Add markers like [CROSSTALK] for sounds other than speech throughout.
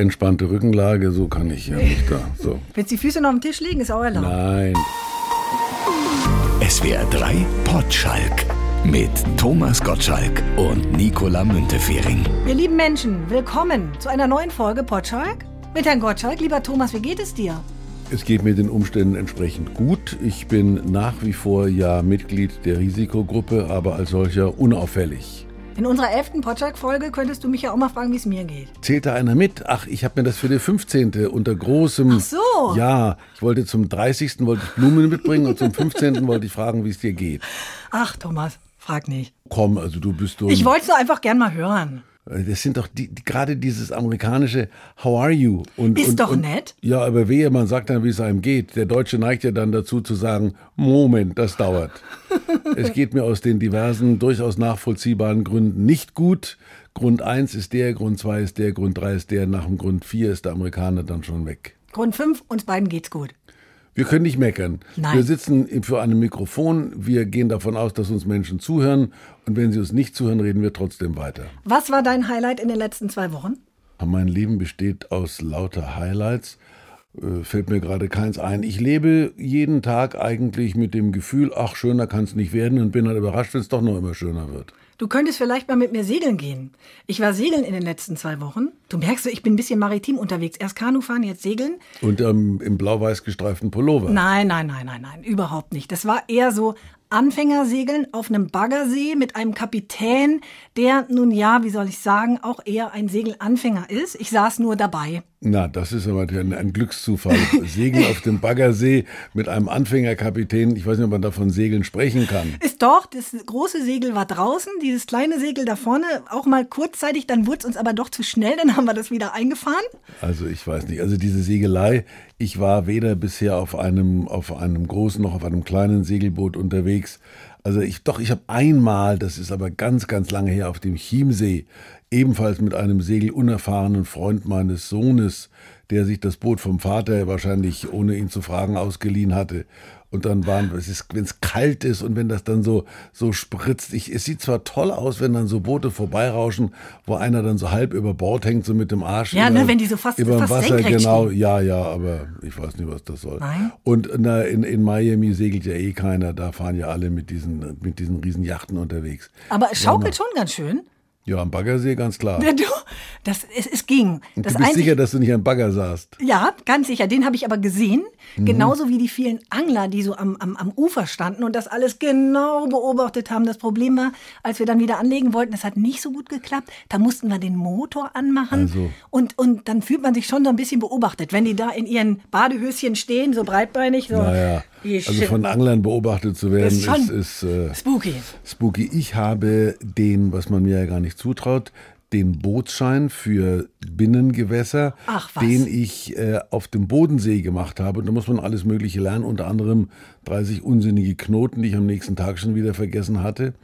entspannte Rückenlage, so kann ich ja nicht da. So. Wenn die Füße noch dem Tisch liegen, ist auch erlaubt. Nein. SWR 3 Potschalk mit Thomas Gottschalk und Nicola Müntefering. Wir lieben Menschen, willkommen zu einer neuen Folge Potschalk mit Herrn Gottschalk. Lieber Thomas, wie geht es dir? Es geht mir den Umständen entsprechend gut. Ich bin nach wie vor ja Mitglied der Risikogruppe, aber als solcher unauffällig. In unserer elften Potschalk-Folge könntest du mich ja auch mal fragen, wie es mir geht. Zählt da einer mit? Ach, ich habe mir das für die 15. unter großem... Ach so. Ja, ich wollte zum 30. wollte ich Blumen mitbringen und zum 15. wollte ich fragen, wie es dir geht. Ach, Thomas, frag nicht. Komm, also du bist doch... Ich wollte es einfach gern mal hören. Das sind doch die, gerade dieses amerikanische How are you? Und, Ist und, doch und, nett. Ja, aber wehe, man sagt dann, wie es einem geht. Der Deutsche neigt ja dann dazu zu sagen, Moment, das dauert. [LAUGHS] es geht mir aus den diversen, durchaus nachvollziehbaren Gründen nicht gut. Grund eins ist der, Grund zwei ist der, Grund drei ist der, nach dem Grund vier ist der Amerikaner dann schon weg. Grund 5, uns beiden geht's gut. Wir können nicht meckern. Nein. Wir sitzen für einem Mikrofon. Wir gehen davon aus, dass uns Menschen zuhören. Und wenn sie uns nicht zuhören, reden wir trotzdem weiter. Was war dein Highlight in den letzten zwei Wochen? Mein Leben besteht aus lauter Highlights. Äh, fällt mir gerade keins ein. Ich lebe jeden Tag eigentlich mit dem Gefühl, ach, schöner kann es nicht werden und bin dann überrascht, wenn es doch noch immer schöner wird. Du könntest vielleicht mal mit mir segeln gehen. Ich war segeln in den letzten zwei Wochen. Du merkst, ich bin ein bisschen maritim unterwegs. Erst Kanu fahren, jetzt segeln. Und ähm, im blau-weiß gestreiften Pullover. Nein, nein, nein, nein, nein, überhaupt nicht. Das war eher so Anfängersegeln auf einem Baggersee mit einem Kapitän, der nun ja, wie soll ich sagen, auch eher ein Segelanfänger ist. Ich saß nur dabei. Na, das ist aber ein, ein Glückszufall. [LAUGHS] Segeln auf dem Baggersee mit einem Anfängerkapitän. Ich weiß nicht, ob man davon Segeln sprechen kann. Ist doch, das große Segel war draußen, dieses kleine Segel da vorne auch mal kurzzeitig, dann wurde es uns aber doch zu schnell, dann haben wir das wieder eingefahren. Also ich weiß nicht. Also diese Segelei, ich war weder bisher auf einem, auf einem großen noch auf einem kleinen Segelboot unterwegs. Also ich doch, ich habe einmal, das ist aber ganz, ganz lange her, auf dem Chiemsee, ebenfalls mit einem segelunerfahrenen Freund meines Sohnes, der sich das Boot vom Vater wahrscheinlich ohne ihn zu fragen ausgeliehen hatte. Und dann waren, wenn es kalt ist und wenn das dann so, so spritzt. Ich, es sieht zwar toll aus, wenn dann so Boote vorbeirauschen, wo einer dann so halb über Bord hängt, so mit dem Arsch. Ja, über, ne, wenn die so fast- über fast Wasser, genau. stehen. Ja, ja, aber ich weiß nicht, was das soll. Nein? Und na, in, in Miami segelt ja eh keiner. Da fahren ja alle mit diesen, mit diesen riesen Yachten unterwegs. Aber es schaukelt schon ganz schön. Ja, am Baggersee ganz klar. Ja, [LAUGHS] du, das, es, es ging. Und Das du bist einzig- sicher, dass du nicht am Bagger saßt. Ja, ganz sicher. Den habe ich aber gesehen. Mhm. Genauso wie die vielen Angler, die so am, am, am Ufer standen und das alles genau beobachtet haben. Das Problem war, als wir dann wieder anlegen wollten, das hat nicht so gut geklappt. Da mussten wir den Motor anmachen. Also. Und, und dann fühlt man sich schon so ein bisschen beobachtet. Wenn die da in ihren Badehöschen stehen, so breitbeinig. So, Naja, also von Anglern beobachtet zu werden, Ist ist, ist äh, Spooky. spooky. Ich habe den, was man mir ja gar nicht zutraut, den Bootsschein für Binnengewässer, Ach, den ich äh, auf dem Bodensee gemacht habe. Und da muss man alles Mögliche lernen, unter anderem 30 unsinnige Knoten, die ich am nächsten Tag schon wieder vergessen hatte.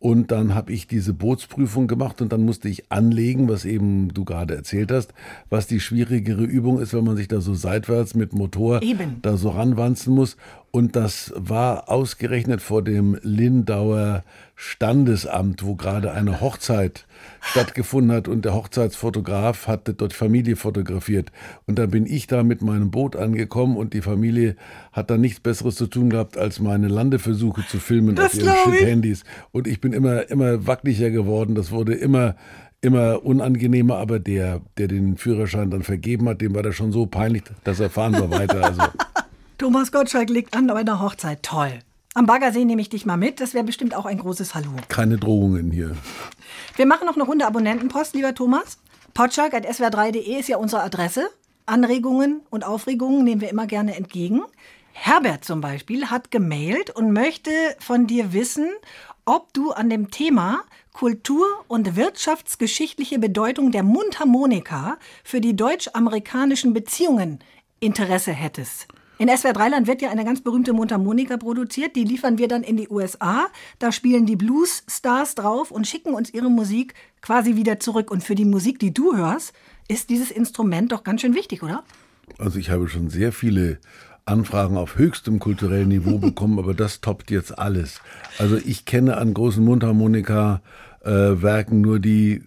Und dann habe ich diese Bootsprüfung gemacht und dann musste ich anlegen, was eben du gerade erzählt hast, was die schwierigere Übung ist, wenn man sich da so seitwärts mit Motor Eben. da so ranwanzen muss. Und das war ausgerechnet vor dem Lindauer Standesamt, wo gerade eine Hochzeit stattgefunden hat und der Hochzeitsfotograf hatte dort Familie fotografiert. Und dann bin ich da mit meinem Boot angekommen und die Familie hat dann nichts Besseres zu tun gehabt, als meine Landeversuche zu filmen Das auf ihren. Shit-Handys. Und ich bin immer, immer wackeliger geworden. Das wurde immer, immer unangenehmer, aber der, der den Führerschein dann vergeben hat, dem war das schon so peinlich, dass er fahren wir weiter. Also [LAUGHS] Thomas Gottschalk legt an bei einer Hochzeit. Toll. Am Baggersee nehme ich dich mal mit. Das wäre bestimmt auch ein großes Hallo. keine Drohungen hier. Wir machen noch eine Runde Abonnentenpost, lieber Thomas. Potschalk.swr3.de ist ja unsere Adresse. Anregungen und Aufregungen nehmen wir immer gerne entgegen. Herbert zum Beispiel hat gemailt und möchte von dir wissen, ob du an dem Thema Kultur- und wirtschaftsgeschichtliche Bedeutung der Mundharmonika für die deutsch-amerikanischen Beziehungen Interesse hättest. In SWR Dreiland wird ja eine ganz berühmte Mundharmonika produziert. Die liefern wir dann in die USA. Da spielen die Blues-Stars drauf und schicken uns ihre Musik quasi wieder zurück. Und für die Musik, die du hörst, ist dieses Instrument doch ganz schön wichtig, oder? Also ich habe schon sehr viele Anfragen auf höchstem kulturellen Niveau [LAUGHS] bekommen, aber das toppt jetzt alles. Also ich kenne an großen Mundharmonika-Werken nur die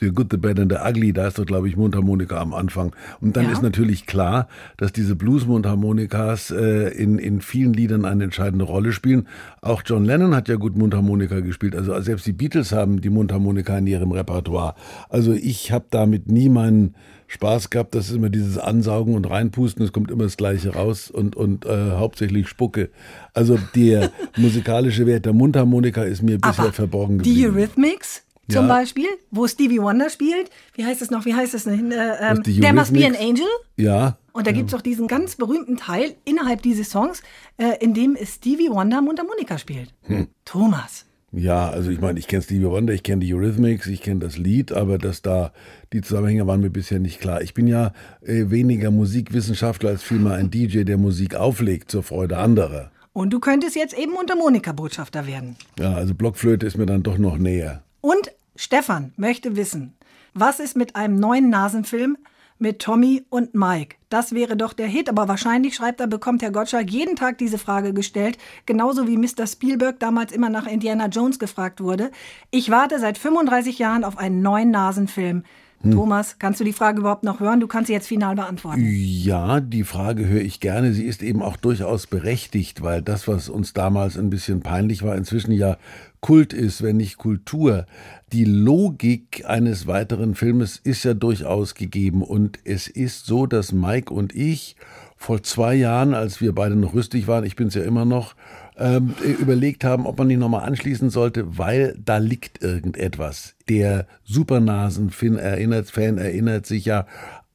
The Good, the Bad and the Ugly, da ist doch, glaube ich, Mundharmonika am Anfang. Und dann Ja. ist natürlich klar, dass diese Blues-Mundharmonikas äh, in, in vielen Liedern eine entscheidende Rolle spielen. Auch John Lennon hat ja gut Mundharmonika gespielt. Also selbst die Beatles haben die Mundharmonika in ihrem Repertoire. Also ich habe damit nie meinen Spaß gehabt. Das ist immer dieses Ansaugen und Reinpusten. Es kommt immer das Gleiche raus und, und äh, hauptsächlich Spucke. Also der [LAUGHS] musikalische Wert der Mundharmonika ist mir bisher verborgen die geblieben. Eurythmics zum Ja. Beispiel, wo Stevie Wonder spielt. Wie heißt es noch? Wie heißt es denn? Äh, ähm, There Must Be an? Angel. Ja, Und da gibt's auch diesen ganz berühmten Teil innerhalb dieses Songs, äh, in dem Stevie Wonder Mundharmonika spielt. Hm. Thomas. Ja, also ich meine, ich kenne Stevie Wonder, ich kenne die Eurythmics, ich kenne das Lied, aber dass da die Zusammenhänge waren mir bisher nicht klar. Ich bin ja äh, weniger Musikwissenschaftler als vielmehr ein DJ, der Musik auflegt zur Freude anderer. Und du könntest jetzt eben Mundharmonika-Botschafter werden. Ja, also Blockflöte ist mir dann doch noch näher. Und Stefan möchte wissen, was ist mit einem neuen Nasenfilm mit Tommy und Mike? Das wäre doch der Hit, aber wahrscheinlich, schreibt er, bekommt Herr Gottschalk jeden Tag diese Frage gestellt, genauso wie Mr. Spielberg damals immer nach Indiana Jones gefragt wurde. Ich warte seit 35 Jahren auf einen neuen Nasenfilm. Thomas, kannst du die Frage überhaupt noch hören? Du kannst sie jetzt final beantworten. Ja, die Frage höre ich gerne. Sie ist eben auch durchaus berechtigt, weil das, was uns damals ein bisschen peinlich war, inzwischen ja Kult ist, wenn nicht Kultur. Die Logik eines weiteren Filmes ist ja durchaus gegeben und es ist so, dass Mike und ich vor zwei Jahren, als wir beide noch rüstig waren, ich bin es ja immer noch, ähm, überlegt haben, ob man nicht nochmal anschließen sollte, weil da liegt irgendetwas. Der Supernasen-Fan erinnert, Fan erinnert sich ja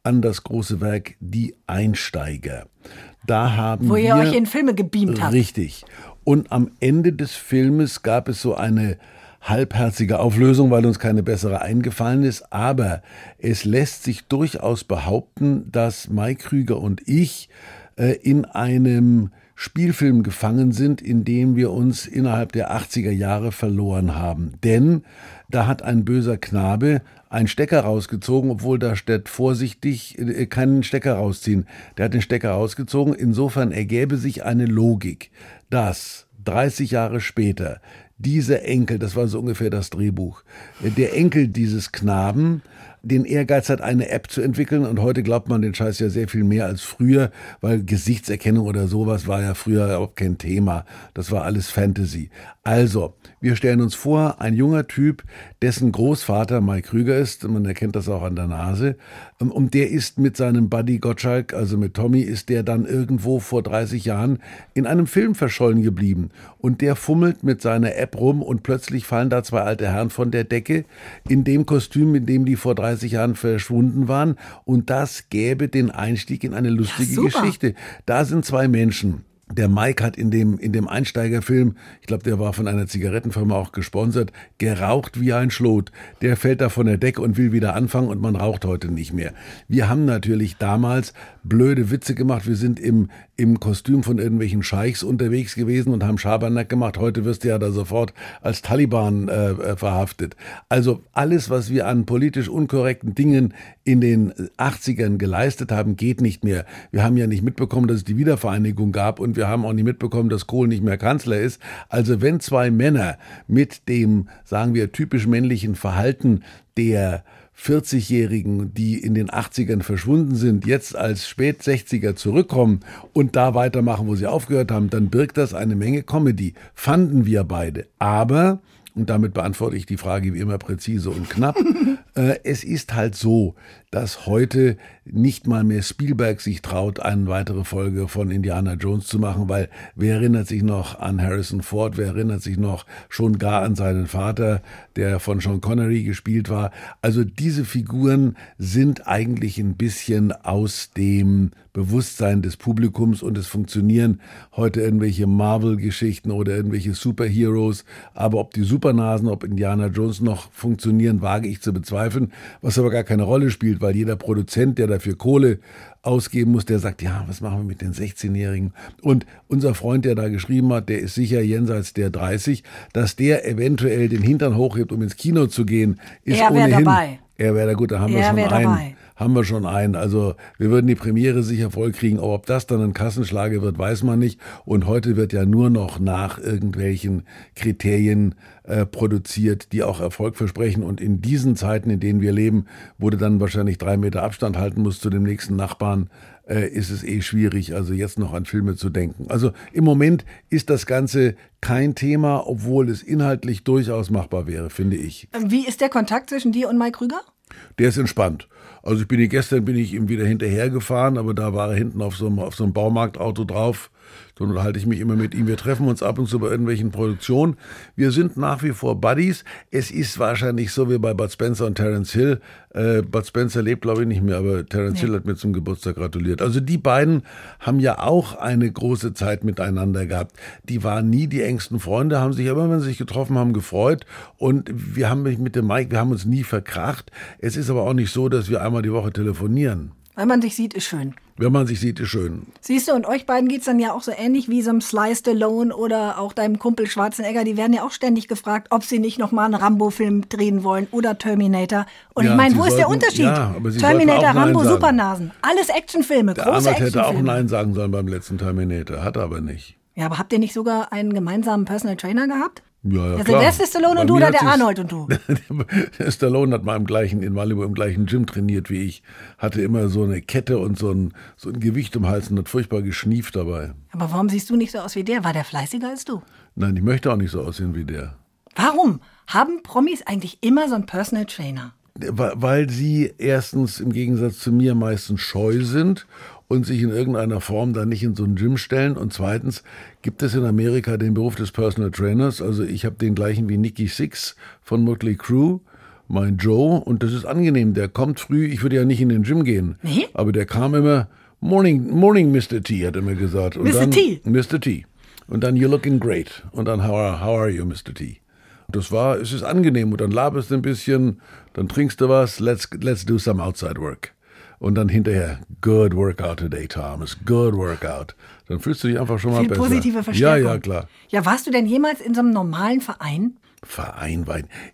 an das große Werk Die Einsteiger. Da haben Wo wir ihr euch in Filme gebeamt habt. Richtig. Und am Ende des Filmes gab es so eine halbherzige Auflösung, weil uns keine bessere eingefallen ist. Aber es lässt sich durchaus behaupten, dass Mike Krüger und ich äh, in einem Spielfilm gefangen sind, in dem wir uns innerhalb der 80er Jahre verloren haben. Denn da hat ein böser Knabe einen Stecker rausgezogen, obwohl da steht vorsichtig äh, keinen Stecker rausziehen. Der hat den Stecker rausgezogen. Insofern ergäbe sich eine Logik, dass 30 Jahre später dieser Enkel, das war so ungefähr das Drehbuch, äh, der Enkel dieses Knaben den Ehrgeiz hat, eine App zu entwickeln. Und heute glaubt man den Scheiß ja sehr viel mehr als früher, weil Gesichtserkennung oder sowas war ja früher auch kein Thema. Das war alles Fantasy. Also, wir stellen uns vor, ein junger Typ, dessen Großvater Mike Krüger ist, man erkennt das auch an der Nase, und der ist mit seinem Buddy Gottschalk, also mit Tommy, ist der dann irgendwo vor 30 Jahren in einem Film verschollen geblieben. Und der fummelt mit seiner App rum und plötzlich fallen da zwei alte Herren von der Decke in dem Kostüm, in dem die vor 30 Jahren verschwunden waren. Und das gäbe den Einstieg in eine lustige super. Geschichte. Da sind zwei Menschen. Der Mike hat in dem, in dem Einsteigerfilm, ich glaube, der war von einer Zigarettenfirma auch gesponsert, geraucht wie ein Schlot. Der fällt da von der Decke und will wieder anfangen und man raucht heute nicht mehr. Wir haben natürlich damals blöde Witze gemacht. Wir sind im, im Kostüm von irgendwelchen Scheichs unterwegs gewesen und haben Schabernack gemacht. Heute wirst du ja da sofort als Taliban äh, äh, verhaftet. Also alles, was wir an politisch unkorrekten Dingen in den 80ern geleistet haben, geht nicht mehr. Wir haben ja nicht mitbekommen, dass es die Wiedervereinigung gab und wir haben auch nicht mitbekommen, dass Kohl nicht mehr Kanzler ist. Also wenn zwei Männer mit dem, sagen wir, typisch männlichen Verhalten der 40-Jährigen, die in den 80ern verschwunden sind, jetzt als Spät-60er zurückkommen und da weitermachen, wo sie aufgehört haben, dann birgt das eine Menge Comedy. Fanden wir beide. Aber, und damit beantworte ich die Frage wie immer präzise und knapp, [LAUGHS] es ist halt so, dass heute nicht mal mehr Spielberg sich traut, eine weitere Folge von Indiana Jones zu machen, weil wer erinnert sich noch an Harrison Ford, wer erinnert sich noch schon gar an seinen Vater, der von Sean Connery gespielt war. Also diese Figuren sind eigentlich ein bisschen aus dem Bewusstsein des Publikums und es funktionieren heute irgendwelche Marvel-Geschichten oder irgendwelche Superheroes. Aber ob die Supernasen, ob Indiana Jones noch funktionieren, wage ich zu bezweifeln, was aber gar keine Rolle spielt, weil jeder Produzent, der dafür Kohle ausgeben muss, der sagt, ja, was machen wir mit den 16-Jährigen? Und unser Freund, der da geschrieben hat, der ist sicher jenseits der 30, dass der eventuell den Hintern hochhebt, um ins Kino zu gehen, ist Er ohnehin. dabei. Er wäre da gut, da haben wir schon einen. dabei. Haben wir schon einen. Also wir würden die Premiere sicher vollkriegen. Aber ob das dann ein Kassenschlager wird, weiß man nicht. Und heute wird ja nur noch nach irgendwelchen Kriterien äh, produziert, die auch Erfolg versprechen. Und in diesen Zeiten, in denen wir leben, wurde dann wahrscheinlich drei Meter Abstand halten muss zu dem nächsten Nachbarn, äh, ist es eh schwierig, also jetzt noch an Filme zu denken. Also im Moment ist das Ganze kein Thema, obwohl es inhaltlich durchaus machbar wäre, finde ich. Wie ist der Kontakt zwischen dir und Mike Krüger? Der ist entspannt. Also ich bin gestern bin ich ihm wieder hinterhergefahren, aber da war er hinten auf so einem, auf so einem Baumarktauto drauf so unterhalte ich mich immer mit ihm. Wir treffen uns ab und zu bei irgendwelchen Produktionen. Wir sind nach wie vor Buddies. Es ist wahrscheinlich so wie bei Bud Spencer und Terence Hill. Äh, Bud Spencer lebt, glaube ich, nicht mehr, aber Terence nee. Hill hat mir zum Geburtstag gratuliert. Also die beiden haben ja auch eine große Zeit miteinander gehabt. Die waren nie die engsten Freunde, haben sich aber, wenn sie sich getroffen haben, gefreut. Und wir haben mich mit dem Mike, wir haben uns nie verkracht. Es ist aber auch nicht so, dass wir einmal die Woche telefonieren. Wenn man sich sieht, ist schön. Wenn man sich sieht, ist schön. Siehst du, und euch beiden geht es dann ja auch so ähnlich wie so einem Sly Stallone oder auch deinem Kumpel Schwarzenegger. Die werden ja auch ständig gefragt, ob sie nicht nochmal einen Rambo-Film drehen wollen oder Terminator. Und ja, ich meine, wo ist der Unterschied? Ja, Terminator, Rambo, Supernasen. Alles Actionfilme, der große Arnold hätte auch Nein sagen sollen beim letzten Terminator, hat er aber nicht. Ja, aber habt ihr nicht sogar einen gemeinsamen Personal Trainer gehabt? Ja, ja, der klar. Sylvester Stallone und du oder der Arnold und du? [LAUGHS] Stallone hat mal im gleichen, in Malibu im gleichen Gym trainiert wie ich. Hatte immer so eine Kette und so ein, so ein Gewicht um den Hals und hat furchtbar geschnieft dabei. Aber warum siehst du nicht so aus wie der? War der fleißiger als du? Nein, ich möchte auch nicht so aussehen wie der. Warum? Haben Promis eigentlich immer so einen Personal Trainer? Weil sie erstens im Gegensatz zu mir meistens scheu sind und sich in irgendeiner Form da nicht in so ein Gym stellen. Und zweitens gibt es in Amerika den Beruf des Personal Trainers. Also ich habe den gleichen wie Nicky Six von Motley Crue, mein Joe. Und das ist angenehm. Der kommt früh. Ich würde ja nicht in den Gym gehen. Nee? Aber der kam immer, Morning, morning Mr. T, hat er mir gesagt. Und Mr. Dann, T? Mr. T. Und dann, you're looking great. Und dann, how are, how are you, Mr. T? Das war, es ist angenehm. Und dann laberst du ein bisschen, dann trinkst du was, let's, let's do some outside work und dann hinterher, good workout today, Thomas, good workout. Dann fühlst du dich einfach schon mal Viel besser. positive Verstärkung. Ja, ja, klar. Ja, warst du denn jemals in so einem normalen Verein? Verein,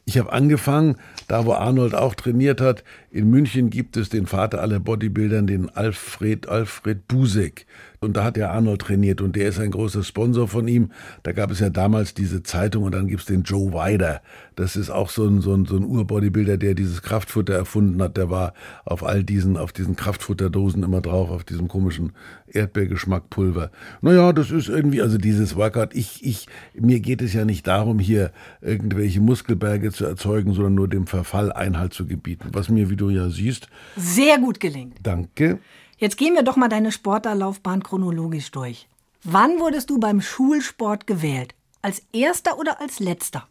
Ich habe angefangen, da wo Arnold auch trainiert hat. In München gibt es den Vater aller Bodybuildern, den Alfred, Alfred Busek. Und da hat der Arnold trainiert und der ist ein großer Sponsor von ihm. Da gab es ja damals diese Zeitung und dann gibt es den Joe Weider. Das ist auch so ein, so ein, so ein Urbodybuilder, der dieses Kraftfutter erfunden hat. Der war auf all diesen, auf diesen Kraftfutterdosen immer drauf, auf diesem komischen Erdbeergeschmackpulver. Naja, das ist irgendwie, also dieses Workout, ich, ich, mir geht es ja nicht darum, hier irgendwelche Muskelberge zu erzeugen, sondern nur dem Verfall Einhalt zu gebieten. Was mir, wie du ja siehst. Sehr gut gelingt. Danke. Jetzt gehen wir doch mal deine Sportlerlaufbahn chronologisch durch. Wann wurdest du beim Schulsport gewählt? Als erster oder als letzter?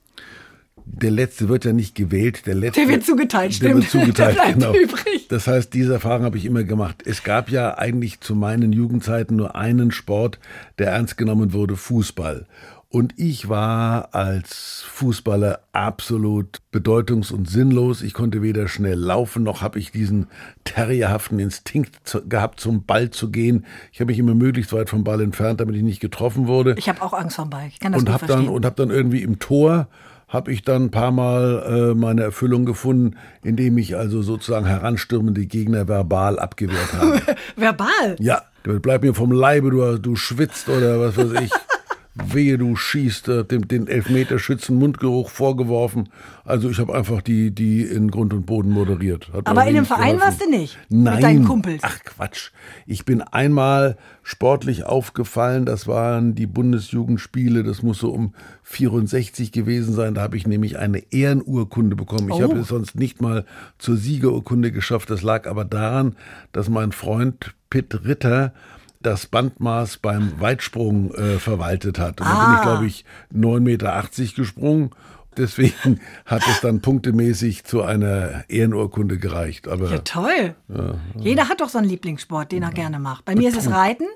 Der letzte wird ja nicht gewählt, der letzte. Der wird zugeteilt, stimmt. Der wird [LAUGHS] zugeteilt, der bleibt genau. übrig. Das heißt, diese Erfahrung habe ich immer gemacht. Es gab ja eigentlich zu meinen Jugendzeiten nur einen Sport, der ernst genommen wurde, Fußball. Und ich war als Fußballer absolut bedeutungs- und sinnlos. Ich konnte weder schnell laufen, noch habe ich diesen terrierhaften Instinkt zu, gehabt, zum Ball zu gehen. Ich habe mich immer möglichst weit vom Ball entfernt, damit ich nicht getroffen wurde. Ich habe auch Angst vom Ball. Ich kann das und hab dann Und habe dann irgendwie im Tor habe ich dann ein paar Mal äh, meine Erfüllung gefunden, indem ich also sozusagen heranstürmende Gegner verbal abgewehrt habe. [LAUGHS] verbal? Ja, bleib mir vom Leibe, du, du schwitzt oder was weiß ich [LAUGHS] wehe du schießt, äh, dem, den Elfmeterschützen Mundgeruch vorgeworfen. Also ich habe einfach die, die in Grund und Boden moderiert. Hat Aber in dem Verein geholfen. warst du nicht? Nein. Mit deinen Kumpels? Ach Quatsch. Ich bin einmal sportlich aufgefallen, das waren die Bundesjugendspiele, das muss so um 64 gewesen sein. Da habe ich nämlich eine Ehrenurkunde bekommen. Ich oh. habe es sonst nicht mal zur Siegerurkunde geschafft. Das lag aber daran, dass mein Freund Pitt Ritter das Bandmaß beim Weitsprung äh, verwaltet hat. Und ah. da bin ich, ah. glaube ich, 9,80 Meter gesprungen. Deswegen [LAUGHS] hat es dann punktemäßig zu einer Ehrenurkunde gereicht. Aber, ja, toll. Ja, Jeder hat doch so einen Lieblingssport, den er gerne macht. Bei mir ist es Reiten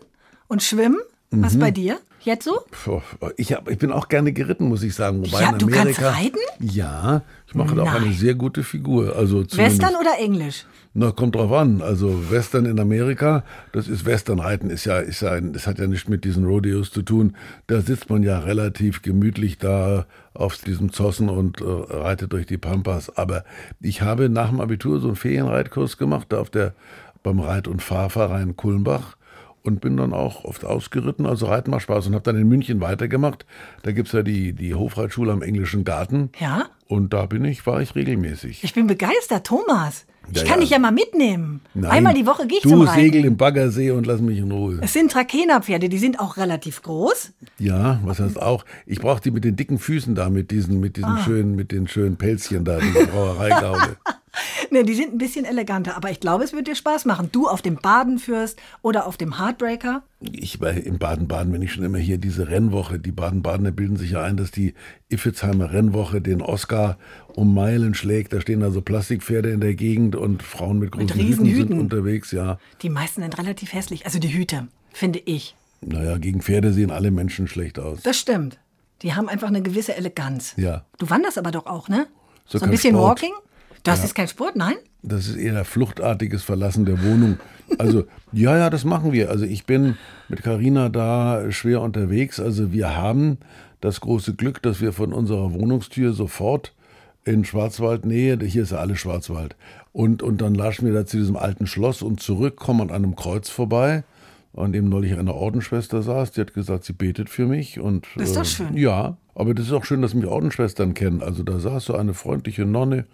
und Schwimmen. Was mhm. bei dir? Jetzt so? Ich, hab, ich bin auch gerne geritten, muss ich sagen. Wobei ja, in Amerika, du kannst reiten? Ja, ich mache da auch eine sehr gute Figur. Also Western oder Englisch? Na, kommt drauf an. Also Western in Amerika, das ist Westernreiten, ist ja, ist ja ein, das hat ja nicht mit diesen Rodeos zu tun. Da sitzt man ja relativ gemütlich da auf diesem Zossen und äh, reitet durch die Pampas. Aber ich habe nach dem Abitur so einen Ferienreitkurs gemacht, da auf der, beim Reit- und Fahrverein Kulmbach und bin dann auch oft ausgeritten. Also Reiten macht Spaß und habe dann in München weitergemacht. Da gibt's ja die, die Hofreitschule am Englischen Garten. Ja. Und da bin ich, war ich regelmäßig. Ich bin begeistert, Thomas. Ich ja, kann ja. dich ja mal mitnehmen. Nein, Einmal die Woche gehe ich du zum Reiten. Du segel im Baggersee und lass mich in Ruhe. Es sind Trakehnerpferde, die sind auch relativ groß. Ja, was heißt auch? Ich brauche die mit den dicken Füßen da, mit diesen, mit diesen ah. schönen, mit den schönen Pelzchen da, diese Brauereigaule. [LAUGHS] [LAUGHS] ne, die sind ein bisschen eleganter, aber ich glaube, es wird dir Spaß machen. Du auf dem Badenfürst oder auf dem Heartbreaker. Ich war in Baden-Baden, wenn ich schon immer hier diese Rennwoche, die Baden-Badener bilden sich ja ein, dass die Iffezheimer Rennwoche den Oscar um Meilen schlägt. Da stehen also Plastikpferde in der Gegend und Frauen mit großen mit Hüten, Hüten sind unterwegs, ja. Die meisten sind relativ hässlich, also die Hüte, finde ich. Naja, gegen Pferde sehen alle Menschen schlecht aus. Das stimmt. Die haben einfach eine gewisse Eleganz. Ja. Du wanderst aber doch auch, ne? So, so ein bisschen Sport. Walking? Das ja. ist kein Sport, nein? Das ist eher fluchtartiges Verlassen der Wohnung. Also, [LAUGHS] ja, ja, das machen wir. Also, ich bin mit Carina da schwer unterwegs. Also, wir haben das große Glück, dass wir von unserer Wohnungstür sofort in Schwarzwaldnähe, hier ist ja alles Schwarzwald, und, und dann latschen wir da zu diesem alten Schloss und zurück, kommen an einem Kreuz vorbei an dem neulich eine Ordensschwester saß, die hat gesagt, sie betet für mich. Und, das ist doch äh, schön. Ja, aber das ist auch schön, dass mich Ordensschwestern kennen. Also da saß so eine freundliche Nonne.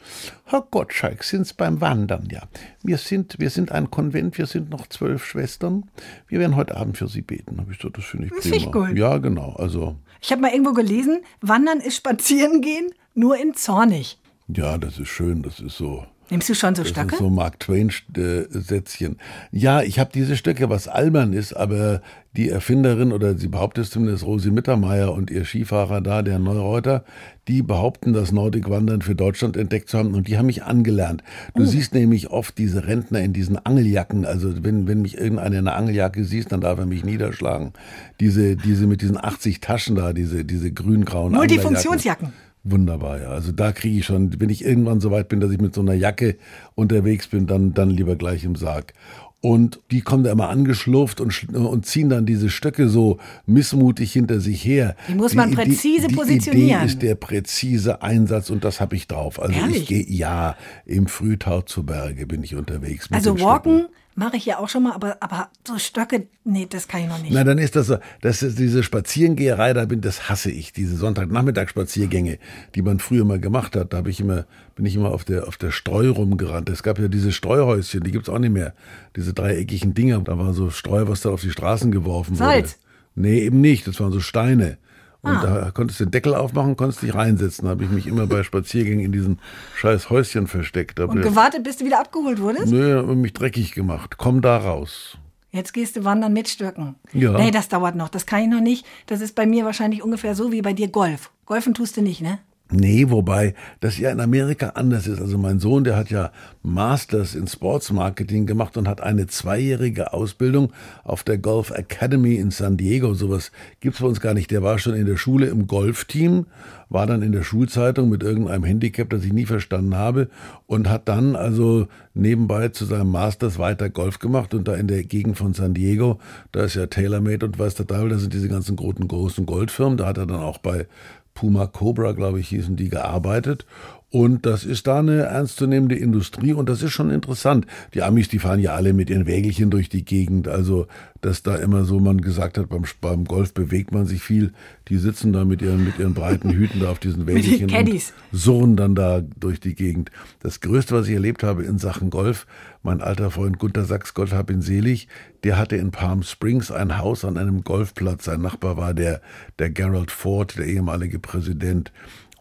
Herr Gottschalk, sind's beim Wandern, ja. Wir sind, wir sind ein Konvent, wir sind noch zwölf Schwestern. Wir werden heute Abend für Sie beten. Hab ich so, das finde ich prima. Das gut. Ja, genau. Also. Ich habe mal irgendwo gelesen, Wandern ist spazieren gehen, nur in Zornig. Ja, das ist schön, das ist so. Nimmst du schon so Stöcke? so Mark Twain-Sätzchen. Ja, ich habe diese Stöcke, was albern ist, aber die Erfinderin, oder sie behauptet zumindest Rosi Mittermeier und ihr Skifahrer da, der Neureuter, die behaupten, das Nordic-Wandern für Deutschland entdeckt zu haben und die haben mich angelernt. Du oh. siehst nämlich oft diese Rentner in diesen Angeljacken, also wenn, wenn mich irgendeiner in einer Angeljacke siehst, dann darf er mich niederschlagen. Diese, diese mit diesen 80 Taschen da, diese, diese grün-grauen Multifunktionsjacken. Wunderbar, ja. Also da kriege ich schon, wenn ich irgendwann so weit bin, dass ich mit so einer Jacke unterwegs bin, dann, dann lieber gleich im Sarg. Und die kommen da immer angeschlurft und, und ziehen dann diese Stöcke so missmutig hinter sich her. Die muss man die präzise die, positionieren. Die Idee ist der präzise Einsatz und das habe ich drauf. Also Ehrlich? ich gehe, ja, im Frühtau zu Berge bin ich unterwegs. also walken, Mache ich ja auch schon mal, aber, aber so Stöcke, nee, das kann ich noch nicht. Na, dann ist das so, das ist diese Spazierengeherei, da bin, das hasse ich, diese Sonntagnachmittagsspaziergänge, die man früher mal gemacht hat. Da habe ich immer, bin ich immer auf der, auf der Streu rumgerannt. Es gab ja diese Streuhäuschen, die gibt's auch nicht mehr. Diese dreieckigen Dinger, da war so Streu, was da auf die Straßen geworfen Salz. wurde. Nee, eben nicht, das waren so Steine. Und ah. da konntest du den Deckel aufmachen, konntest dich reinsetzen. Da habe ich mich immer bei Spaziergängen in diesen scheiß Häuschen versteckt. Und gewartet, bis du wieder abgeholt wurdest? Nö, nee, mich dreckig gemacht. Komm da raus. Jetzt gehst du wandern mit Stöcken. Ja. Nee, das dauert noch. Das kann ich noch nicht. Das ist bei mir wahrscheinlich ungefähr so wie bei dir Golf. Golfen tust du nicht, ne? Nee, wobei das ja in Amerika anders ist. Also mein Sohn, der hat ja Masters in Sports Marketing gemacht und hat eine zweijährige Ausbildung auf der Golf Academy in San Diego. Sowas gibt's bei uns gar nicht. Der war schon in der Schule im Golfteam, war dann in der Schulzeitung mit irgendeinem Handicap, das ich nie verstanden habe und hat dann also nebenbei zu seinem Masters weiter Golf gemacht und da in der Gegend von San Diego, da ist ja TaylorMade und weiß der Teufel, da sind diese ganzen großen, großen Goldfirmen. Da hat er dann auch bei Puma Cobra, glaube ich, hießen die, gearbeitet. Und das ist da eine ernstzunehmende Industrie und das ist schon interessant. Die Amis, die fahren ja alle mit ihren Wägelchen durch die Gegend. Also, dass da immer so man gesagt hat, beim, beim Golf bewegt man sich viel. Die sitzen da mit ihren, mit ihren breiten Hüten da auf diesen [LAUGHS] Wägelchen und surren dann da durch die Gegend. Das Größte, was ich erlebt habe in Sachen Golf, mein alter Freund Gunter Sachs, Gott hab ihn selig, der hatte in Palm Springs ein Haus an einem Golfplatz. Sein Nachbar war der, der Gerald Ford, der ehemalige Präsident.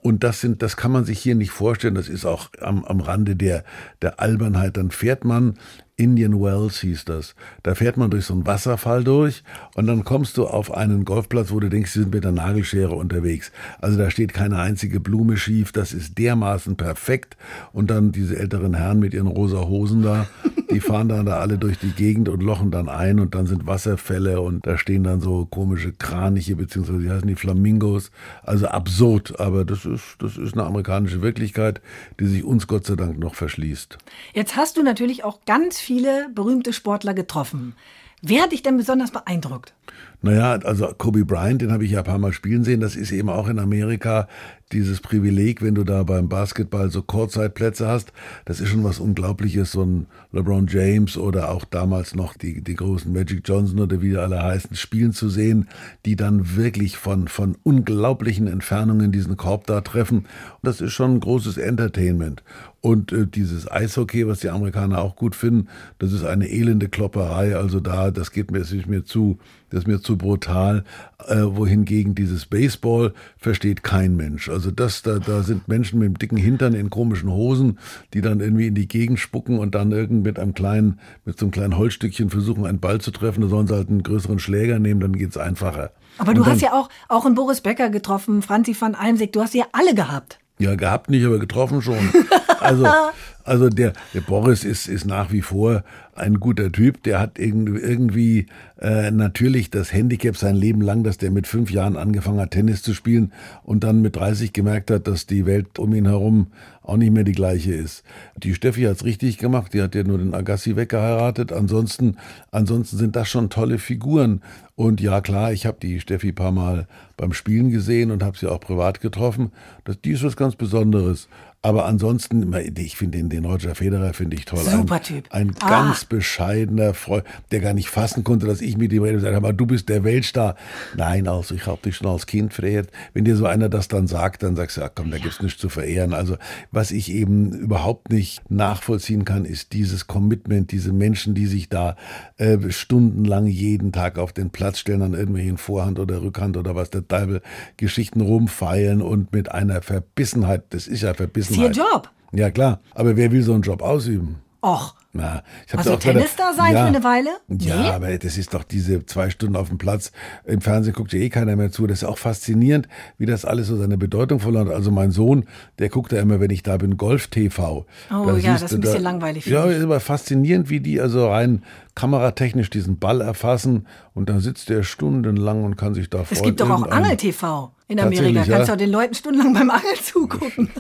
Und das sind, das kann man sich hier nicht vorstellen. Das ist auch am, am Rande der, der Albernheit. Dann fährt man Indian Wells hieß das. Da fährt man durch so einen Wasserfall durch und dann kommst du auf einen Golfplatz, wo du denkst, sie sind mit der Nagelschere unterwegs. Also da steht keine einzige Blume schief. Das ist dermaßen perfekt. Und dann diese älteren Herren mit ihren rosa Hosen da Die fahren dann da alle durch die Gegend und lochen dann ein und dann sind Wasserfälle und da stehen dann so komische Kraniche, beziehungsweise wie heißen die Flamingos. Also absurd, aber das ist, das ist eine amerikanische Wirklichkeit, die sich uns Gott sei Dank noch verschließt. Jetzt hast du natürlich auch ganz viele berühmte Sportler getroffen. Wer hat dich denn besonders beeindruckt? Naja, also Kobe Bryant, den habe ich ja ein paar Mal spielen sehen. Das ist eben auch in Amerika dieses Privileg, wenn du da beim Basketball so Kurzzeitplätze hast. Das ist schon was Unglaubliches, so ein LeBron James oder auch damals noch die, die großen Magic Johnson oder wie die alle heißen, spielen zu sehen, die dann wirklich von, von unglaublichen Entfernungen diesen Korb da treffen. Und das ist schon ein großes Entertainment. Und äh, dieses Eishockey, was die Amerikaner auch gut finden, das ist eine elende Klopperei. Also da, das geht mir, das ist mir zu, das ist mir zu brutal. Äh, wohingegen dieses Baseball versteht kein Mensch. Also das, da, da sind Menschen mit einem dicken Hintern in komischen Hosen, die dann irgendwie in die Gegend spucken und dann irgend mit einem kleinen, mit so einem kleinen Holzstückchen versuchen, einen Ball zu treffen. Da sollen sie halt einen größeren Schläger nehmen, dann geht's einfacher. Aber du hast ja auch, auch einen Boris Becker getroffen, Franzi van Almsick, du hast sie ja alle gehabt. Ja, gehabt nicht, aber getroffen schon. [LAUGHS] Also, also der, der Boris ist, ist nach wie vor ein guter Typ. Der hat irgendwie, irgendwie äh, natürlich das Handicap sein Leben lang, dass der mit fünf Jahren angefangen hat, Tennis zu spielen und dann mit 30 gemerkt hat, dass die Welt um ihn herum auch nicht mehr die gleiche ist. Die Steffi hat's richtig gemacht. Die hat ja nur den Agassi weggeheiratet. Ansonsten, ansonsten sind das schon tolle Figuren. Und ja, klar, ich habe die Steffi paar Mal beim Spielen gesehen und habe sie auch privat getroffen. Das, die ist was ganz Besonderes. Aber ansonsten, ich finde den, den Roger Federer finde ich toll. Super Typ. Ein, ah. ganz bescheidener Freund, der gar nicht fassen konnte, dass ich mit ihm rede und sage, aber du bist der Weltstar. Nein, also ich habe dich schon als Kind verehrt. Wenn dir so einer das dann sagt, dann sagst du, ja komm, da gibt's nichts zu verehren. Also was ich eben überhaupt nicht nachvollziehen kann, ist dieses Commitment, diese Menschen, die sich da äh, stundenlang jeden Tag auf den Platz stellen, an irgendwelchen Vorhand oder Rückhand oder was der Teufel Geschichten rumfeilen und mit einer Verbissenheit, das ist ja Verbissenheit, ist ihr Job. Ja, klar. Aber wer will so einen Job ausüben? Och. Na, ich also auch Tennisstar sein ja, für eine Weile? Ja, nee? aber das ist doch diese zwei Stunden auf dem Platz. Im Fernsehen guckt ja eh keiner mehr zu. Das ist auch faszinierend, wie das alles so seine Bedeutung verloren hat. Also mein Sohn, der guckt ja immer, wenn ich da bin, Golf-TV. Oh da ja, das ist ein bisschen da, langweilig. Ja, ist aber faszinierend, wie die also rein kameratechnisch diesen Ball erfassen und dann sitzt der stundenlang und kann sich da freuen. Es gibt doch auch Angel-TV in Amerika. Kannst du auch den Leuten stundenlang beim Angeln zugucken. [LAUGHS]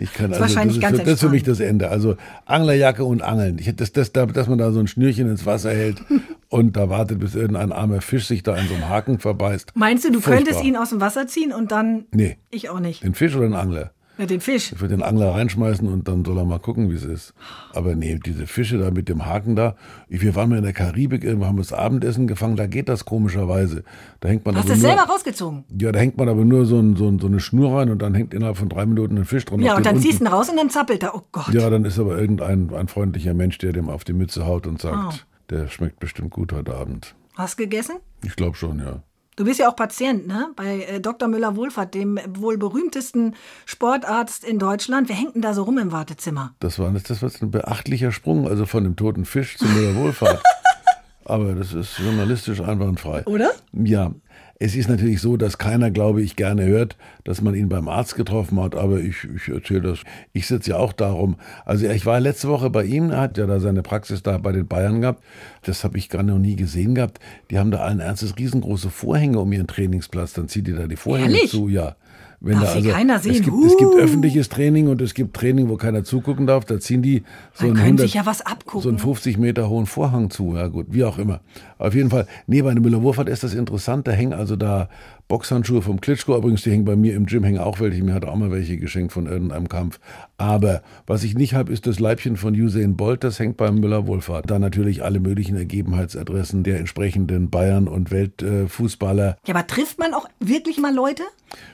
Ich kann das also, wahrscheinlich das ist, ganz Das ist für mich das Ende. Also Anglerjacke und Angeln. Ich, das, das, dass man da so ein Schnürchen ins Wasser hält [LAUGHS] und da wartet, bis irgendein armer Fisch sich da in so einem Haken verbeißt. Meinst du, du Furchtbar. könntest ihn aus dem Wasser ziehen und dann. Nee. Ich auch nicht. Den Fisch oder den Angler? Ja, den Fisch. Ich würde den Angler reinschmeißen und dann soll er mal gucken, wie es ist. Aber nee, diese Fische da mit dem Haken da. Wir waren mal in der Karibik, irgendwo haben wir das Abendessen gefangen, da geht das komischerweise. Da hängt man Hast du es selber rausgezogen? Ja, da hängt man aber nur so, ein, so, ein, so, eine Schnur rein und dann hängt innerhalb von drei Minuten ein Fisch dran. Ja, und dann unten. ziehst du ihn raus und dann zappelt er. Oh Gott. Ja, dann ist aber irgendein ein freundlicher Mensch, der dem auf die Mütze haut und sagt, oh. der schmeckt bestimmt gut heute Abend. Hast du gegessen? Ich glaube schon, ja. Du bist ja auch Patient, ne? Bei äh, Dr. Müller-Wohlfahrt, dem wohl berühmtesten Sportarzt in Deutschland. Wer hängt denn da so rum im Wartezimmer? Das war das war ein beachtlicher Sprung, also von dem toten Fisch zu Müller-Wohlfahrt. [LAUGHS] Aber das ist journalistisch einwandfrei. Oder? Ja. Es ist natürlich so, dass keiner, glaube ich, gerne hört, dass man ihn beim Arzt getroffen hat, aber ich, ich erzähle das. Ich sitze ja auch darum. Also ich war letzte Woche bei ihm, er hat ja da seine Praxis da bei den Bayern gehabt. Das habe ich gar noch nie gesehen gehabt. Die haben da allen Ernstes riesengroße Vorhänge um ihren Trainingsplatz. Dann zieht die da die Vorhänge Ehrlich? zu, ja. Wenn darf da also, keiner sehen. Es gibt, uh. es gibt, öffentliches Training und es gibt Training, wo keiner zugucken darf. Da ziehen die so einen, 100, ja so einen 50 Meter hohen Vorhang zu. Ja gut, wie auch immer. Auf jeden Fall, nee, bei der Müller-Wurfahrt ist das interessant. Da hängen also da Boxhandschuhe vom Klitschko. Übrigens, die hängen bei mir im Gym, hängen auch welche. Mir hat auch mal welche geschenkt von irgendeinem Kampf. Aber was ich nicht habe, ist das Leibchen von Usain Bolt. Das hängt beim Müller-Wohlfahrt. Da natürlich alle möglichen Ergebenheitsadressen der entsprechenden Bayern- und Weltfußballer. ja, aber trifft man auch wirklich mal Leute?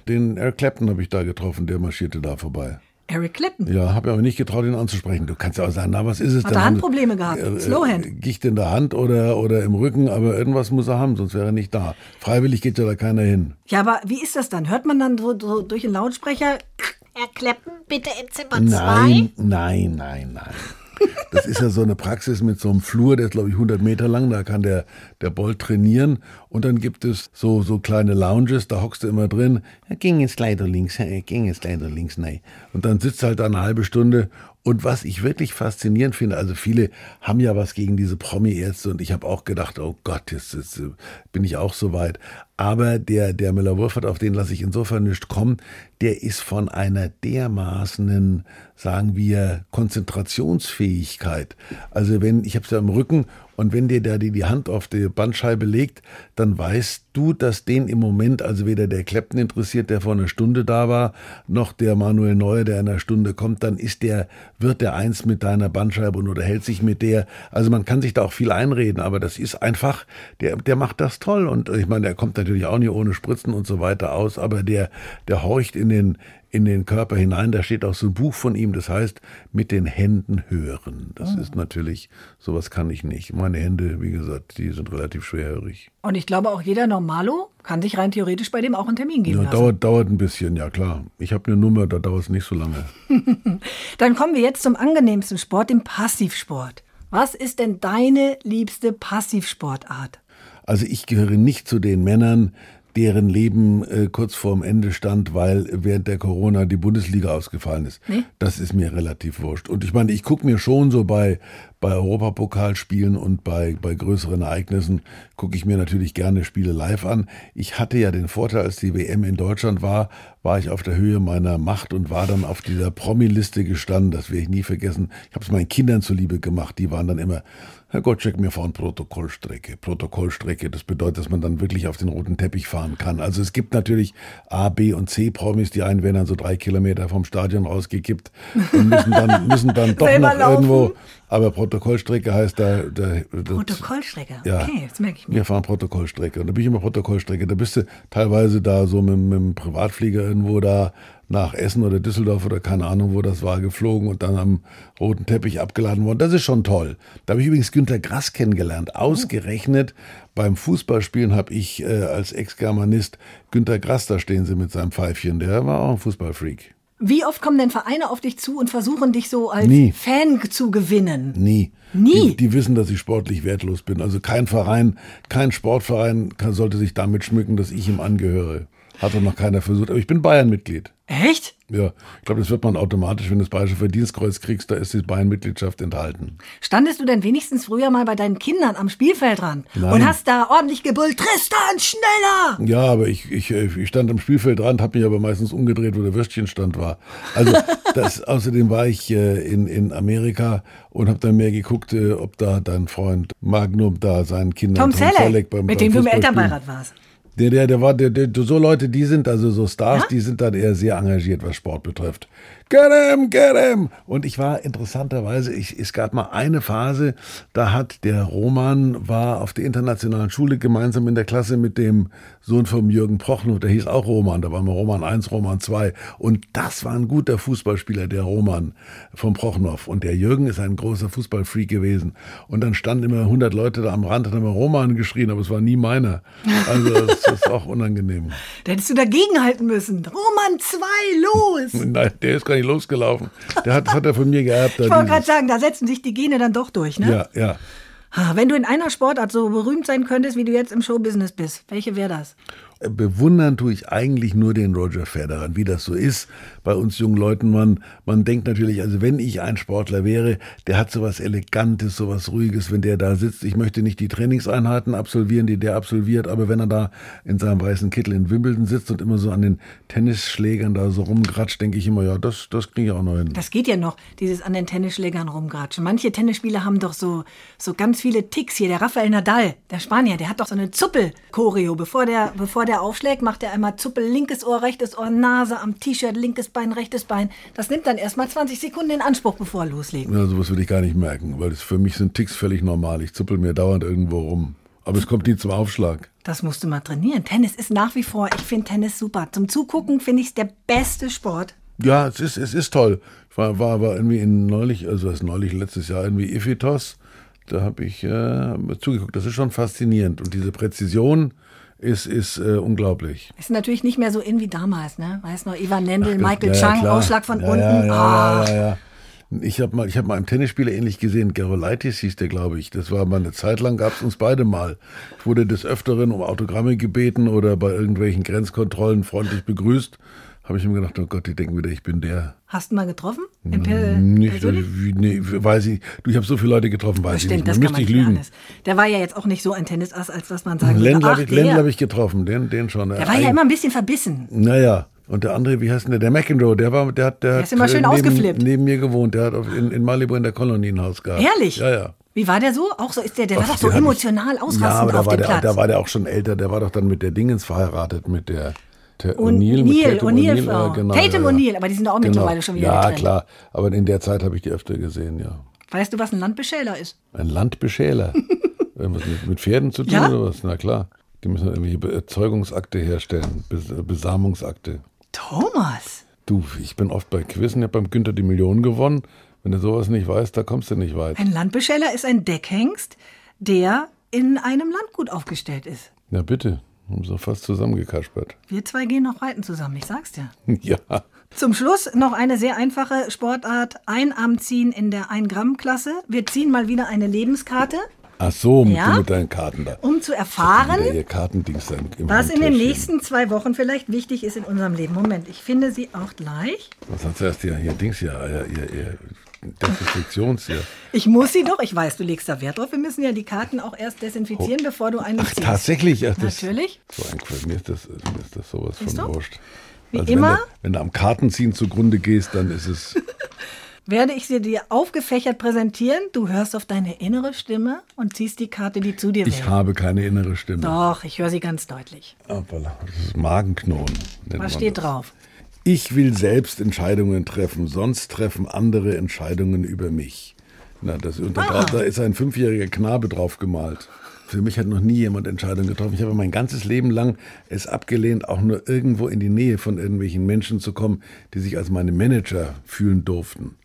Den Eric Clapton habe ich da getroffen, der marschierte da vorbei. Eric Clapton? Ja, habe aber nicht getraut, ihn anzusprechen. Du kannst ja auch sagen, na, was ist es Hat denn? Hat er Handprobleme gehabt? Äh, Slowhand? Gicht in der Hand oder, oder im Rücken, aber irgendwas muss er haben, sonst wäre er nicht da. Freiwillig geht ja da keiner hin. Ja, aber wie ist das dann? Hört man dann so, so durch den Lautsprecher, Herr Clapton, bitte in Zimmer 2? Nein, nein, nein, nein. Das ist ja so eine Praxis mit so einem Flur, der ist glaube ich 100 Meter lang, da kann der, der Bolt trainieren und dann gibt es so, so kleine Lounges, da hockst du immer drin, er ging jetzt leider links, er ging jetzt leider links, nein. Und dann sitzt halt da eine halbe Stunde Und was ich wirklich faszinierend finde, also viele haben ja was gegen diese Promi-Ärzte und ich habe auch gedacht, oh Gott, jetzt, jetzt bin ich auch so weit. Aber der, der Müller-Wurfert, auf den lasse ich insofern nicht kommen, der ist von einer dermaßenen, sagen wir, Konzentrationsfähigkeit. Also wenn, ich habe es ja im Rücken und wenn dir da die, die Hand auf die Bandscheibe legt, dann weißt du, dass den im Moment also weder der Kleppen interessiert, der vor einer Stunde da war, noch der Manuel Neuer, der in einer Stunde kommt, dann ist der, wird der eins mit deiner Bandscheibe und unterhält sich mit der. Also man kann sich da auch viel einreden, aber das ist einfach, der, der macht das toll und ich meine, der kommt natürlich auch nicht ohne Spritzen und so weiter aus, aber der, der horcht in den, in den Körper hinein. Da steht auch so ein Buch von ihm, das heißt mit den Händen hören. Das oh. ist natürlich, sowas kann ich nicht. Meine Hände, wie gesagt, die sind relativ schwerhörig. Und ich glaube auch jeder Normalo kann sich rein theoretisch bei dem auch einen Termin geben ja, lassen. Dauert, dauert ein bisschen, ja klar. Ich habe eine Nummer, da dauert es nicht so lange. [LAUGHS] Dann kommen wir jetzt zum angenehmsten Sport, dem Passivsport. Was ist denn deine liebste Passivsportart? Also ich gehöre nicht zu den Männern, deren Leben äh, kurz vorm Ende stand, weil während der Corona die Bundesliga ausgefallen ist. Nee? Das ist mir relativ wurscht. Und ich meine, ich gucke mir schon so bei, bei Europapokalspielen und bei, bei größeren Ereignissen, gucke ich mir natürlich gerne Spiele live an. Ich hatte ja den Vorteil, als die WM in Deutschland war, war ich auf der Höhe meiner Macht und war dann auf dieser Promi-Liste gestanden. Das werde ich nie vergessen. Ich habe es meinen Kindern zuliebe gemacht. Die waren dann immer Herr Gottschalk, wir fahren Protokollstrecke. Protokollstrecke, das bedeutet, dass man dann wirklich auf den roten Teppich fahren kann. Also es gibt natürlich A, B und C Promis, die einen werden dann so drei Kilometer vom Stadion rausgekippt und müssen dann, müssen dann doch noch laufen. irgendwo. Aber Protokollstrecke heißt da. da Protokollstrecke, ja, okay, das merke ich mir. Wir fahren Protokollstrecke. Und da bin ich immer Protokollstrecke. Da bist du teilweise da so mit, mit dem Privatflieger irgendwo da nach Essen oder Düsseldorf oder keine Ahnung, wo das war, geflogen und dann am roten Teppich abgeladen worden. Das ist schon toll. Da habe ich übrigens Günter Grass kennengelernt. Ausgerechnet beim Fußballspielen habe ich äh, als Ex-Germanist Günter Grass, da stehen sie mit seinem Pfeifchen. Der war auch ein Fußballfreak. Wie oft kommen denn Vereine auf dich zu und versuchen dich so als Nie. Fan zu gewinnen? Nie. Nie. Die, die, wissen, dass ich sportlich wertlos bin. Also kein Verein, kein Sportverein kann, sollte sich damit schmücken, dass ich ihm angehöre. Hat doch noch keiner versucht. Aber ich bin Bayern-Mitglied. Echt? Ja, ich glaube, das wird man automatisch, wenn du das Bayerische Verdienstkreuz kriegst, da ist die Bayern-Mitgliedschaft enthalten. Standest du denn wenigstens früher mal bei deinen Kindern am Spielfeldrand Nein. und hast da ordentlich gebrüllt, Tristan, schneller! Ja, aber ich, ich, ich stand am Spielfeldrand, habe mich aber meistens umgedreht, wo der Würstchenstand war. Also [LAUGHS] das, außerdem war ich äh, in, in Amerika und habe dann mehr geguckt, äh, ob da dein Freund Magnum da seinen Kindern Tom, Tom Selleck, beim, mit beim dem du im Elternbeirat warst. Der, der, der war, der, der, so Leute, die sind also so Stars, ja? die sind dann eher sehr engagiert, was Sport betrifft. Get him, get him! Und ich war interessanterweise, ich, es gab mal eine Phase, da hat der Roman, war auf der internationalen Schule gemeinsam in der Klasse mit dem Sohn von Jürgen Prochnow, der hieß auch Roman, da war mal Roman 1, Roman 2. Und das war ein guter Fußballspieler, der Roman von Prochnow. Und der Jürgen ist ein großer Fußballfreak gewesen. Und dann standen immer 100 Leute da am Rand, haben immer Roman geschrien, aber es war nie meiner. Also das, [LAUGHS] das ist auch unangenehm. da hättest du dagegen halten müssen. Roman 2, los! Nein, der ist gar nicht losgelaufen. Der hat, das hat er von mir geerbt. Ich wollte gerade sagen, da setzen sich die Gene dann doch durch, ne? Ja, ja. Wenn du in einer Sportart so berühmt sein könntest, wie du jetzt im Showbusiness bist, welche wäre das? Bewundern tue ich eigentlich nur den Roger Federer, wie das so ist bei uns jungen Leuten. Man, man denkt natürlich, also wenn ich ein Sportler wäre, der hat sowas Elegantes, sowas Ruhiges, wenn der da sitzt. Ich möchte nicht die Trainingseinheiten absolvieren, die der absolviert, aber wenn er da in seinem weißen Kittel in Wimbledon sitzt und immer so an den Tennisschlägern da so rumgratscht, denke ich immer, ja, das, das kriege ich auch noch hin. Das geht ja noch, dieses an den Tennisschlägern rumgratschen. Manche Tennisspieler haben doch so, so ganz viele Ticks hier. Der Rafael Nadal, der Spanier, der hat doch so eine Zuppel-Choreo, bevor der, bevor der aufschlägt, macht er einmal Zuppel, linkes Ohr, rechtes Ohr, Nase am T-Shirt, linkes Bein, rechtes Bein. Das nimmt dann erstmal 20 Sekunden in Anspruch, bevor er loslegt. Ja, sowas würde ich gar nicht merken, weil das für mich sind Ticks völlig normal. Ich zuppel mir dauernd irgendwo rum. Aber es kommt nie zum Aufschlag. Das musst du mal trainieren. Tennis ist nach wie vor, ich finde Tennis super. Zum Zugucken finde ich es der beste Sport. Ja, es ist, es ist toll. Ich war, war aber irgendwie in neulich, also das neulich letztes Jahr irgendwie Iphitos. Da habe ich äh, zugeguckt. Das ist schon faszinierend. Und diese Präzision, ist, ist äh, unglaublich. Ist natürlich nicht mehr so in wie damals, ne? Weißt noch, Ivan Nendl, Ach, Michael ja, Chang, ja, Ausschlag von ja, unten. Ja, ja, Ich habe mal, ich hab mal einen Tennisspieler ähnlich gesehen, Gerolaitis hieß der, glaube ich. Das war mal eine Zeit lang, gab es uns beide mal. Ich wurde des Öfteren um Autogramme gebeten oder bei irgendwelchen Grenzkontrollen freundlich begrüßt habe ich mir gedacht, oh Gott, die denken wieder, ich bin der. Hast du mal getroffen? Im per Nicht, persönlich? wie, nee, weiß ich. Du, ich habe so viele Leute getroffen, weiß ich Stimmt, nicht. das müsste ich lügen. alles. Der war ja jetzt auch nicht so ein Tennisass, als dass man sagen würde, habe ich, der. hab ich getroffen, den, den schon. der war ja immer ein bisschen verbissen. Naja. Und der andere, wie heißt denn der? Der McEnroe, der war, der hat, der, ist hat immer schön äh, neben, ausgeflippt. neben mir gewohnt. Der hat in, in Malibu in der Kolonie ein Haus gehabt. Ehrlich? Ja, ja. Wie war der so? Auch so ist der, der war Ach, doch so der emotional ausrastend Ja, aber da auf war, dem der, Platz. da war der auch schon älter. Der war doch dann mit der Dingens verheiratet, mit der, der Und O'Neill. mit Neil, Tatum O'Neill, äh, genau, Tatum ja, ja. O'Neill, aber die sind auch mittlerweile schon wieder Ja, getrennt. klar. Aber in der Zeit habe ich die öfter gesehen, ja. Weißt du, was ein Landbeschäler ist? Ein Landbeschäler. [LAUGHS] Irgendwas mit, mit Pferden zu tun Ja? oder was? Na klar. Die müssen irgendwelche Be- Erzeugungsakte herstellen, Bes Besamungsakte. Thomas. Du, ich bin oft bei Quizzen, ich habe beim Günther die Millionen gewonnen. Wenn du sowas nicht weißt, da kommst du nicht weit. Ein Landbeschäler ist ein Deckhengst, der in einem Landgut aufgestellt ist. Na bitte, haben sie fast zusammengekaspert. Wir zwei gehen noch reiten zusammen, ich sag's dir. [LAUGHS] Ja. Zum Schluss noch eine sehr einfache Sportart. Einarm ziehen in der 1-Gramm-Klasse. Wir ziehen mal wieder eine Lebenskarte, Ach so, mit, Ja? mit deinen Karten da. um zu erfahren, ihr was in den nächsten zwei Wochen vielleicht wichtig ist in unserem Leben. Moment, ich finde sie auch gleich. Was hat sie erst hier, hier Dings hier, ihr, ihr, ihr Desinfektions hier. Ich muss sie doch, ich weiß, du legst da Wert drauf. Wir müssen ja die Karten auch erst desinfizieren, bevor du eine Ach, ziehst. tatsächlich? Ach, das, Natürlich. So ein Quatsch. Mir ist das, mir ist das sowas Siehst von du? wurscht. Wie Also immer? Wenn du, wenn du am Kartenziehen zugrunde gehst, dann ist es. [LAUGHS] Werde ich sie dir aufgefächert präsentieren. Du hörst auf deine innere Stimme und ziehst die Karte, die zu dir Ich will. habe keine innere Stimme. Doch, ich höre sie ganz deutlich. Hoppala, Das ist man Was steht das. drauf? Ich will selbst Entscheidungen treffen, sonst treffen andere Entscheidungen über mich. Na, das, und da, Ah. da ist ein fünfjähriger Knabe drauf gemalt. Für mich hat noch nie jemand Entscheidungen getroffen. Ich habe mein ganzes Leben lang es abgelehnt, auch nur irgendwo in die Nähe von irgendwelchen Menschen zu kommen, die sich als meine Manager fühlen durften.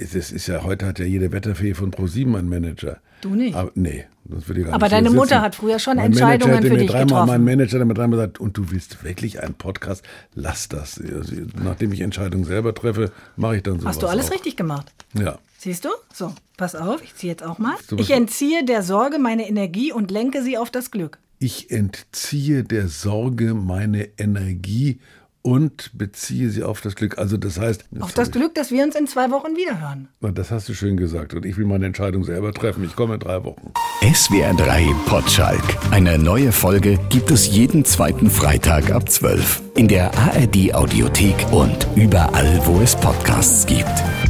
Es ist ja, heute hat ja jede Wetterfee von ProSieben einen Manager. Du nicht. Aber, nee, das würde ich gar Aber nicht deine Mutter sitzen. hat früher schon Mein Entscheidungen Manager hätte für mir dich dreimal, getroffen. Mein Manager hat mir dreimal gesagt, und du willst wirklich einen Podcast? Lass das. Also, nachdem ich Entscheidungen selber treffe, mache ich dann sowas Hast du alles auch. richtig gemacht? Ja. Siehst du? So, pass auf, ich ziehe jetzt auch mal. Ich entziehe der Sorge meine Energie und lenke sie auf das Glück. Ich entziehe der Sorge meine Energie und beziehe sie auf das Glück. Also das heißt, Auf das Glück, dass wir uns in zwei Wochen wiederhören. das hast du schön gesagt. Und ich will meine Entscheidung selber treffen. Ich komme in drei Wochen. SWR 3 Potschalk. Eine neue Folge gibt es jeden zweiten Freitag ab 12. In der ARD Audiothek und überall, wo es Podcasts gibt.